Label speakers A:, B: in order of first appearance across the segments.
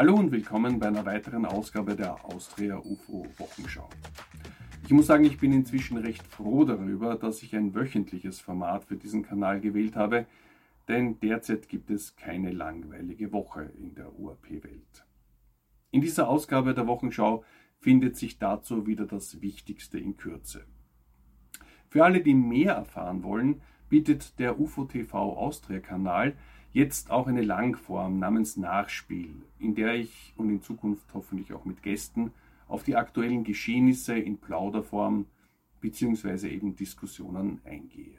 A: Hallo und willkommen bei einer weiteren Ausgabe der Austria UFO Wochenschau. Ich muss sagen, ich bin inzwischen recht froh darüber, dass ich ein wöchentliches Format für diesen Kanal gewählt habe, denn derzeit gibt es keine langweilige Woche in der UAP-Welt. In dieser Ausgabe der Wochenschau findet sich dazu wieder das Wichtigste in Kürze. Für alle, die mehr erfahren wollen, bietet der UFO TV Austria Kanal jetzt auch eine Langform namens Nachspiel, in der ich und in Zukunft hoffentlich auch mit Gästen auf die aktuellen Geschehnisse in Plauderform bzw. eben Diskussionen eingehe.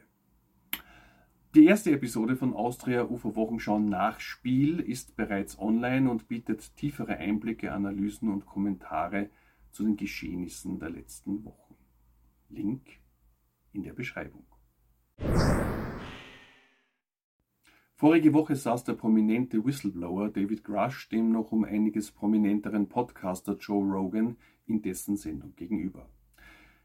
A: Die erste Episode von Austria UFO Wochenschau Nachspiel ist bereits online und bietet tiefere Einblicke, Analysen und Kommentare zu den Geschehnissen der letzten Wochen. Link in der Beschreibung. Vorige Woche saß der prominente Whistleblower David Grush dem noch um einiges prominenteren Podcaster Joe Rogan in dessen Sendung gegenüber.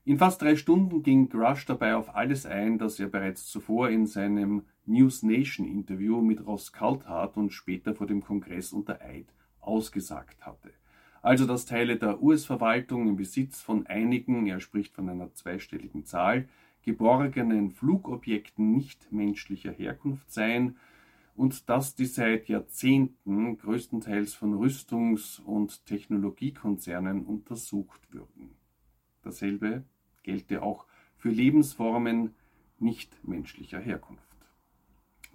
A: In fast drei Stunden ging Grush dabei auf alles ein, das er bereits zuvor in seinem News Nation Interview mit Ross Coulthard und später vor dem Kongress unter Eid ausgesagt hatte. Also, dass Teile der US-Verwaltung im Besitz von einigen, er spricht von einer zweistelligen Zahl, geborgenen Flugobjekten nicht menschlicher Herkunft seien und dass die seit Jahrzehnten größtenteils von Rüstungs- und Technologiekonzernen untersucht würden. Dasselbe gelte auch für Lebensformen nicht menschlicher Herkunft.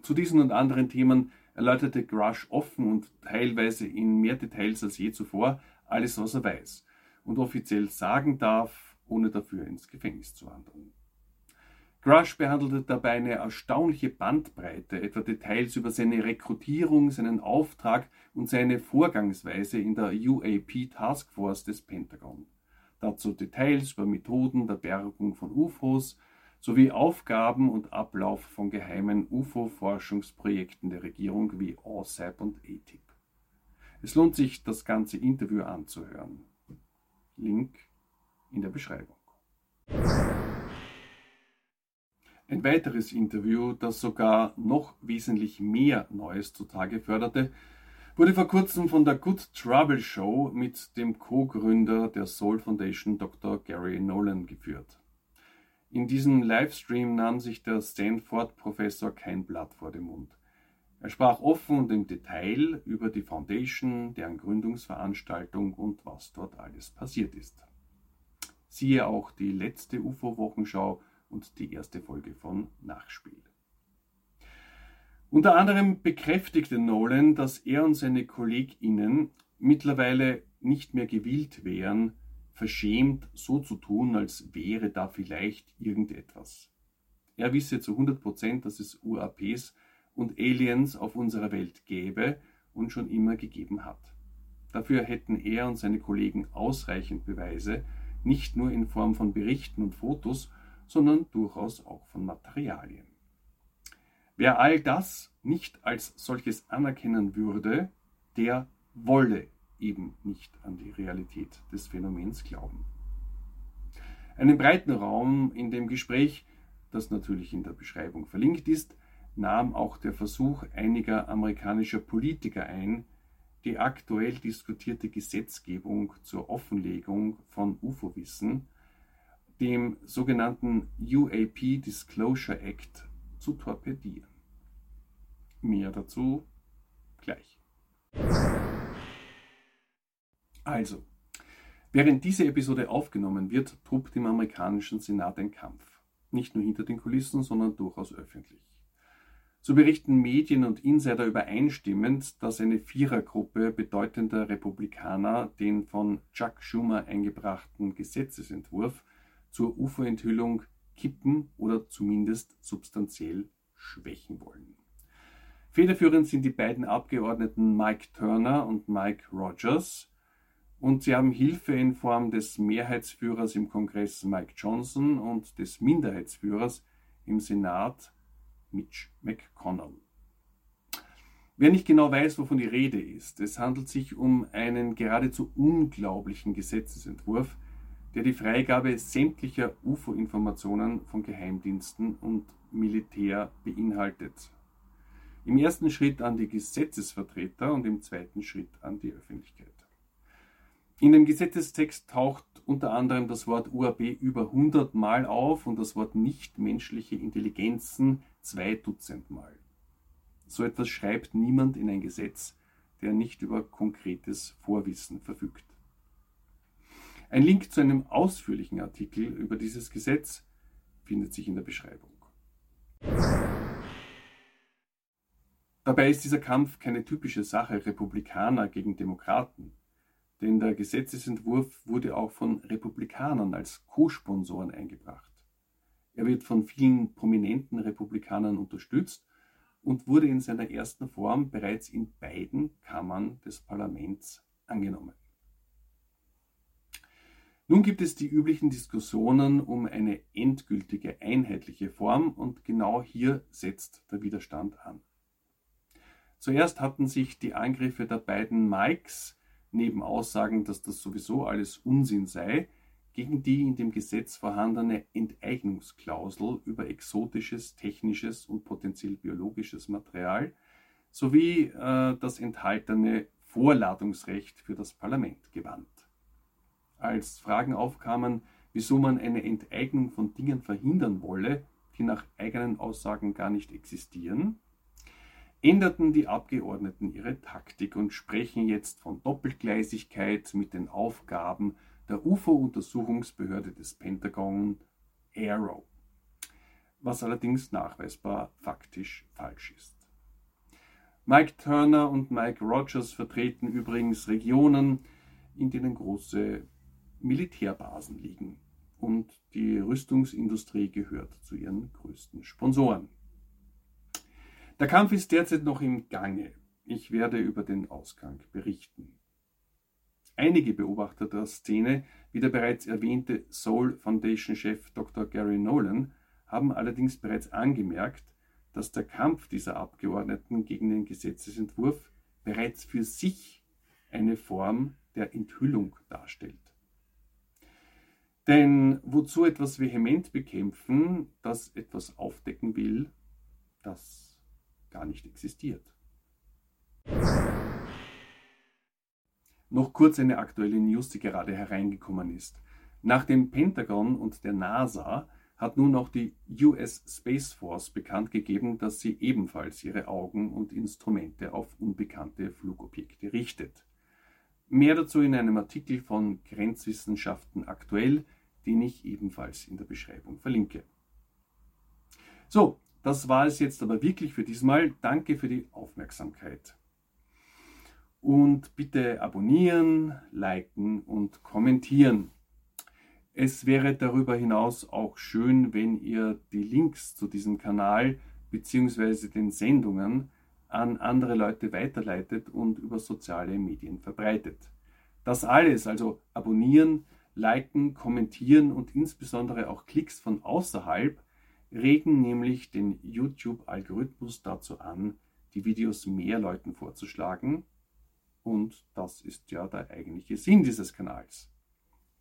A: Zu diesen und anderen Themen erläuterte Grush offen und teilweise in mehr Details als je zuvor alles, was er weiß und offiziell sagen darf, ohne dafür ins Gefängnis zu wandern. Grush behandelte dabei eine erstaunliche Bandbreite, etwa Details über seine Rekrutierung, seinen Auftrag und seine Vorgangsweise in der UAP Taskforce des Pentagon. Dazu Details über Methoden der Bergung von UFOs sowie Aufgaben und Ablauf von geheimen UFO-Forschungsprojekten der Regierung wie OSAP und ATIP. Es lohnt sich, das ganze Interview anzuhören. Link in der Beschreibung. Ein weiteres Interview, das sogar noch wesentlich mehr Neues zutage förderte, wurde vor kurzem von der Good Trouble Show mit dem Co-Gründer der Soul Foundation Dr. Gary Nolan geführt. In diesem Livestream nahm sich der Stanford-Professor kein Blatt vor den Mund. Er sprach offen und im Detail über die Foundation, deren Gründungsveranstaltung und was dort alles passiert ist. Siehe auch die letzte UFO-Wochenschau und die erste Folge von Nachspiel. Unter anderem bekräftigte Nolan, dass er und seine KollegInnen mittlerweile nicht mehr gewillt wären, verschämt so zu tun, als wäre da vielleicht irgendetwas. Er wisse zu 100 Prozent, dass es UAPs und Aliens auf unserer Welt gäbe und schon immer gegeben hat. Dafür hätten er und seine Kollegen ausreichend Beweise, nicht nur in Form von Berichten und Fotos, sondern durchaus auch von Materialien. Wer all das nicht als solches anerkennen würde, der wolle eben nicht an die Realität des Phänomens glauben. Einen breiten Raum in dem Gespräch, das natürlich in der Beschreibung verlinkt ist, nahm auch der Versuch einiger amerikanischer Politiker ein, die aktuell diskutierte Gesetzgebung zur Offenlegung von UFO-Wissen dem sogenannten UAP Disclosure Act zu torpedieren. Mehr dazu gleich. Also, während diese Episode aufgenommen wird, tobt im amerikanischen Senat ein Kampf. Nicht nur hinter den Kulissen, sondern durchaus öffentlich. So berichten Medien und Insider übereinstimmend, dass eine Vierergruppe bedeutender Republikaner den von Chuck Schumer eingebrachten Gesetzesentwurf zur UFO-Enthüllung kippen oder zumindest substanziell schwächen wollen. Federführend sind die beiden Abgeordneten Mike Turner und Mike Rogers und sie haben Hilfe in Form des Mehrheitsführers im Kongress Mike Johnson und des Minderheitsführers im Senat Mitch McConnell. Wer nicht genau weiß, wovon die Rede ist, es handelt sich um einen geradezu unglaublichen Gesetzesentwurf, der die Freigabe sämtlicher UFO-Informationen von Geheimdiensten und Militär beinhaltet. Im ersten Schritt an die Gesetzesvertreter und im zweiten Schritt an die Öffentlichkeit. In dem Gesetzestext taucht unter anderem das Wort UAB über 100 Mal auf und das Wort nichtmenschliche Intelligenzen zwei Dutzend Mal. So etwas schreibt niemand in ein Gesetz, der nicht über konkretes Vorwissen verfügt. Ein Link zu einem ausführlichen Artikel über dieses Gesetz findet sich in der Beschreibung. Dabei ist dieser Kampf keine typische Sache Republikaner gegen Demokraten denn der Gesetzesentwurf wurde auch von Republikanern als Co-Sponsoren eingebracht. Er wird von vielen prominenten Republikanern unterstützt und wurde in seiner ersten Form bereits in beiden Kammern des Parlaments angenommen. Nun gibt es die üblichen Diskussionen um eine endgültige einheitliche Form und genau hier setzt der Widerstand an. Zuerst hatten sich die Angriffe der beiden Mikes neben Aussagen, dass das sowieso alles Unsinn sei, gegen die in dem Gesetz vorhandene Enteignungsklausel über exotisches, technisches und potenziell biologisches Material sowie äh, das enthaltene Vorladungsrecht für das Parlament gewandt. Als Fragen aufkamen, wieso man eine Enteignung von Dingen verhindern wolle, die nach eigenen Aussagen gar nicht existieren, änderten die Abgeordneten ihre Taktik und sprechen jetzt von Doppelgleisigkeit mit den Aufgaben der UFO-Untersuchungsbehörde des Pentagon Aero, was allerdings nachweisbar faktisch falsch ist. Mike Turner und Mike Rogers vertreten übrigens Regionen, in denen große Militärbasen liegen und die Rüstungsindustrie gehört zu ihren größten Sponsoren. Der Kampf ist derzeit noch im Gange. Ich werde über den Ausgang berichten. Einige Beobachter der Szene, wie der bereits erwähnte Soul Foundation-Chef Dr. Gary Nolan, haben allerdings bereits angemerkt, dass der Kampf dieser Abgeordneten gegen den Gesetzesentwurf bereits für sich eine Form der Enthüllung darstellt. Denn wozu etwas vehement bekämpfen, das etwas aufdecken will, das gar nicht existiert. Noch kurz eine aktuelle News, die gerade hereingekommen ist. Nach dem Pentagon und der NASA hat nun auch die US Space Force bekannt gegeben, dass sie ebenfalls ihre Augen und Instrumente auf unbekannte Flugobjekte richtet. Mehr dazu in einem Artikel von Grenzwissenschaften aktuell, den ich ebenfalls in der Beschreibung verlinke. So, das war es jetzt aber wirklich für diesmal. Danke für die Aufmerksamkeit. Und bitte abonnieren, liken und kommentieren. Es wäre darüber hinaus auch schön, wenn ihr die Links zu diesem Kanal bzw. den Sendungen an andere Leute weiterleitet und über soziale Medien verbreitet. Das alles, also abonnieren, liken, kommentieren und insbesondere auch Klicks von außerhalb, regen nämlich den YouTube-Algorithmus dazu an, die Videos mehr Leuten vorzuschlagen. Und das ist ja der eigentliche Sinn dieses Kanals.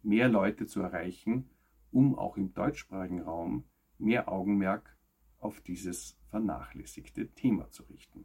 A: Mehr Leute zu erreichen, um auch im deutschsprachigen Raum mehr Augenmerk auf dieses vernachlässigte Thema zu richten.